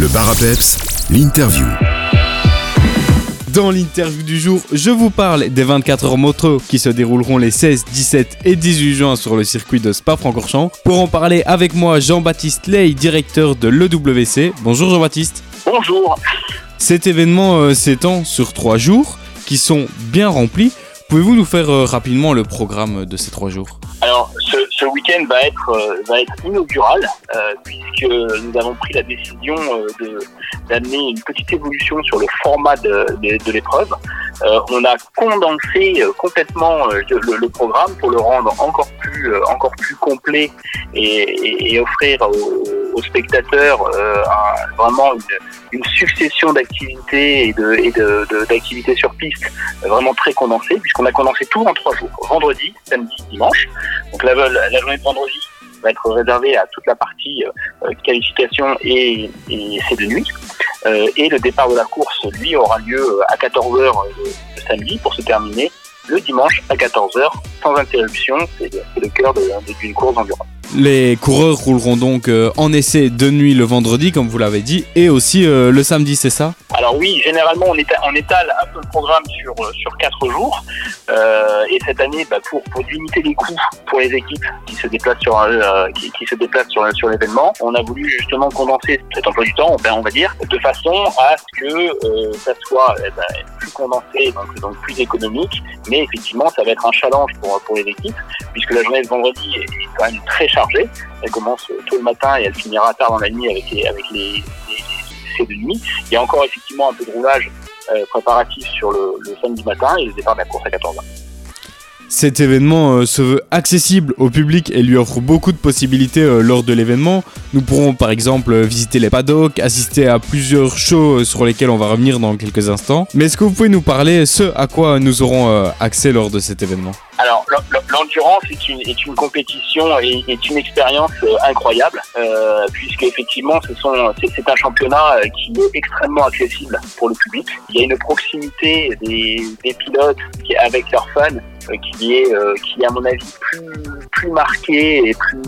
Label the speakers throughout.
Speaker 1: Le bar à peps, l'interview.
Speaker 2: Dans l'interview du jour, je vous parle des 24 heures moto qui se dérouleront les 16, 17 et 18 juin sur le circuit de Spa-Francorchamps. Pour en parler avec moi, Jean-Baptiste Ley, directeur de l'EWC. Bonjour Jean-Baptiste.
Speaker 3: Bonjour.
Speaker 2: Cet événement euh, s'étend sur trois jours qui sont bien remplis. Pouvez-vous nous faire euh, rapidement le programme de ces trois jours?
Speaker 3: Alors, ce, week-end va être, euh, va être inaugural euh, puisque nous avons pris la décision euh, d'amener une petite évolution sur le format de, l'épreuve. On a condensé complètement le, programme pour le rendre encore plus, encore plus complet et, et- et offrir aux, aux spectateurs euh, vraiment une, succession d'activités et de, et de, d'activités sur piste vraiment très condensées puisqu'on a condensé tout en trois jours. Vendredi, samedi, dimanche. Donc la, journée de vendredi va être réservée à toute la partie euh, qualification et, et essai de nuit. Euh, et le départ de la course, lui, aura lieu à 14h le, samedi pour se terminer le dimanche à 14h sans interruption. C'est c'est le cœur d'une course d'endurance.
Speaker 2: Les coureurs rouleront donc euh, en essai de nuit le vendredi, comme vous l'avez dit, et aussi euh, le samedi, c'est ça?
Speaker 3: Alors oui, généralement on, éta- on étale un peu le programme sur euh, sur quatre jours. Et cette année, bah, pour limiter les coûts pour les équipes qui se déplacent sur l'événement, on a voulu justement condenser cet emploi du temps, ben, on va dire, de façon à ce que ça soit eh ben, plus condensé, donc plus économique. Mais effectivement, ça va être un challenge pour pour les équipes puisque la journée de vendredi est quand même très chargée. Elle commence tôt le matin et elle finira tard dans la nuit avec les avec de nuit. Il y a encore effectivement un peu de roulage euh, préparatif sur le, le samedi matin et le départ de la course à 14h.
Speaker 2: Cet événement euh, se veut accessible au public et lui offre beaucoup de possibilités euh, lors de l'événement. Nous pourrons par exemple euh, visiter les paddocks, assister à plusieurs shows sur lesquels on va revenir dans quelques instants. Mais est-ce que vous pouvez nous parler ce à quoi nous aurons accès lors de cet événement?
Speaker 3: Alors, l'en- l'en- l'endurance est une, compétition et une expérience incroyable, puisque effectivement, ce c'est, un championnat qui est extrêmement accessible pour le public. Il y a une proximité des, pilotes avec leurs fans qui est, euh, qui est à mon avis plus, plus marquée et plus,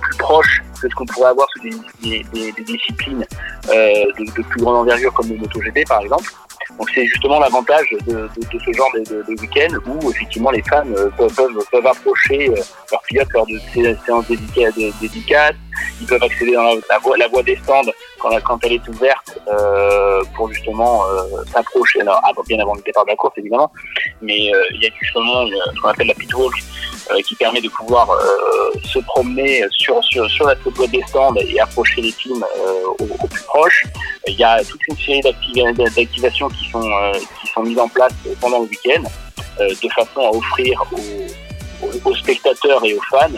Speaker 3: plus proche que ce qu'on pourrait avoir sur des, des- des- des disciplines euh, de, de plus grande envergure comme le MotoGP par exemple. Donc c'est justement l'avantage de, de, de ce genre de, de, week-end où effectivement les fans euh, peuvent, peuvent, peuvent approcher euh, leur pilote lors de sé- séances dédica- de- dédicaces, ils peuvent accéder dans la, voie, des stands quand, elle est ouverte euh, pour justement euh, s'approcher, alors bien avant le départ de la course évidemment, mais euh, il y a justement ce qu'on appelle la pit walk euh, qui permet de pouvoir se promener sur, la voie des stands et approcher les teams au, plus proche. Il y a toute une série d'activations qui sont, mises en place pendant le week-end de façon à offrir aux, spectateurs et aux fans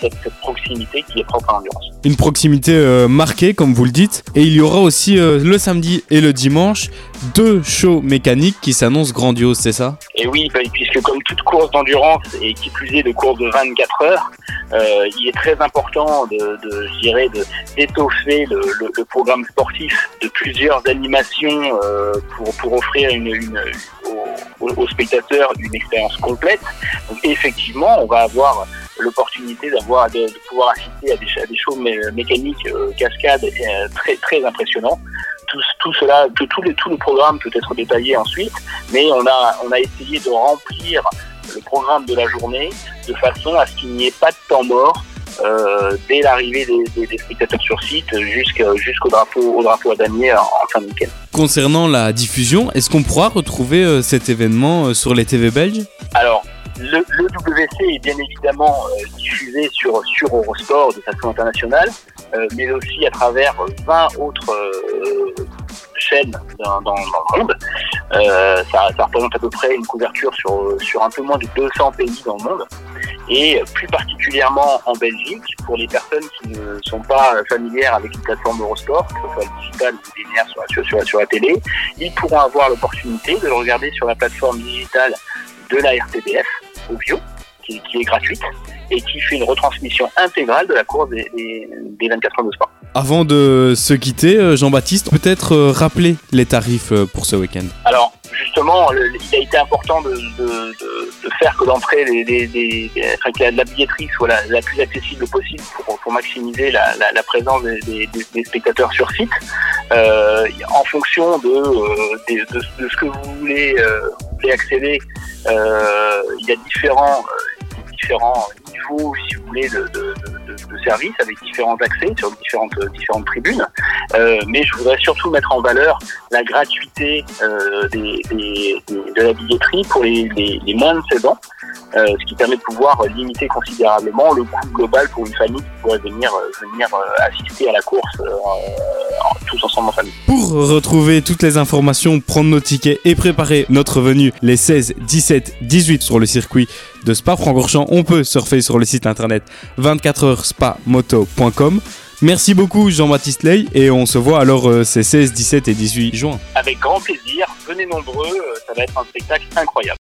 Speaker 3: cette, cette proximité qui est propre à l'endurance.
Speaker 2: Une proximité euh, marquée, comme vous le dites. Et il y aura aussi euh, le samedi et le dimanche deux shows mécaniques qui s'annoncent grandioses, c'est ça?
Speaker 3: Et oui, bah, puisque comme toute course d'endurance et qui plus est de course de 24 heures, euh, il est très important de, de je dirais, de d'étoffer le, le- le programme sportif de plusieurs animations euh, pour, pour offrir une, une, aux spectateurs une expérience complète. Donc effectivement, on va avoir l'opportunité d'avoir de, de pouvoir assister à des, à des shows mé- mécaniques euh, cascades euh, très très impressionnants. Tout, tout cela, tout, tout, les, tout le programme peut être détaillé ensuite, mais on a, on a essayé de remplir le programme de la journée de façon à ce qu'il n'y ait pas de temps mort euh, dès l'arrivée des, des- des spectateurs sur site jusqu'au drapeau, au drapeau à damier en, en fin de week-end.
Speaker 2: Concernant la diffusion, est-ce qu'on pourra retrouver euh, cet événement sur les TV belges?
Speaker 3: Alors, le, le WC est bien évidemment euh, diffusé sur, sur Eurosport de façon internationale, euh, mais aussi à travers 20 autres euh, chaînes dans, le monde. Ça, représente à peu près une couverture sur, sur un peu moins de 200 pays dans le monde. Et plus particulièrement en Belgique, pour les personnes qui ne sont pas familières avec une plateforme Eurosport, que ce soit le digital ou linéaire sur, sur, sur, sur la télé, ils pourront avoir l'opportunité de le regarder sur la plateforme digitale de la RTBF, au bio, qui, qui est gratuite, et qui fait une retransmission intégrale de la course des, des, des 24 heures de sport.
Speaker 2: Avant de se quitter, euh, Jean-Baptiste, peut-être euh, rappeler les tarifs euh, pour ce week-end.
Speaker 3: Alors, justement, le- il a été important de, de, de, de faire que l'entrée des, la, la billetterie soit la, la plus accessible possible pour, pour maximiser la, présence des, des, des- des spectateurs sur site. en fonction de, ce que vous voulez, vous voulez accéder, il y a différents, différents niveaux, si vous voulez, de, de, avec différents accès sur différentes, tribunes. Euh, mais je voudrais surtout mettre en valeur la gratuité euh, de la billetterie pour les, moins de 16 ans. Euh, ce qui permet de pouvoir limiter considérablement le coût global pour une famille qui pourrait venir, assister à la course ensemble en famille.
Speaker 2: Pour retrouver toutes les informations, prendre nos tickets et préparer notre venue les 16, 17, 18 sur le circuit de Spa-Francorchamps, on peut surfer sur le site internet 24hspamoto.com. Merci beaucoup Jean-Baptiste Ley et on se voit alors ces 16, 17 et 18 juin.
Speaker 3: Avec grand plaisir, venez nombreux, ça va être un spectacle incroyable.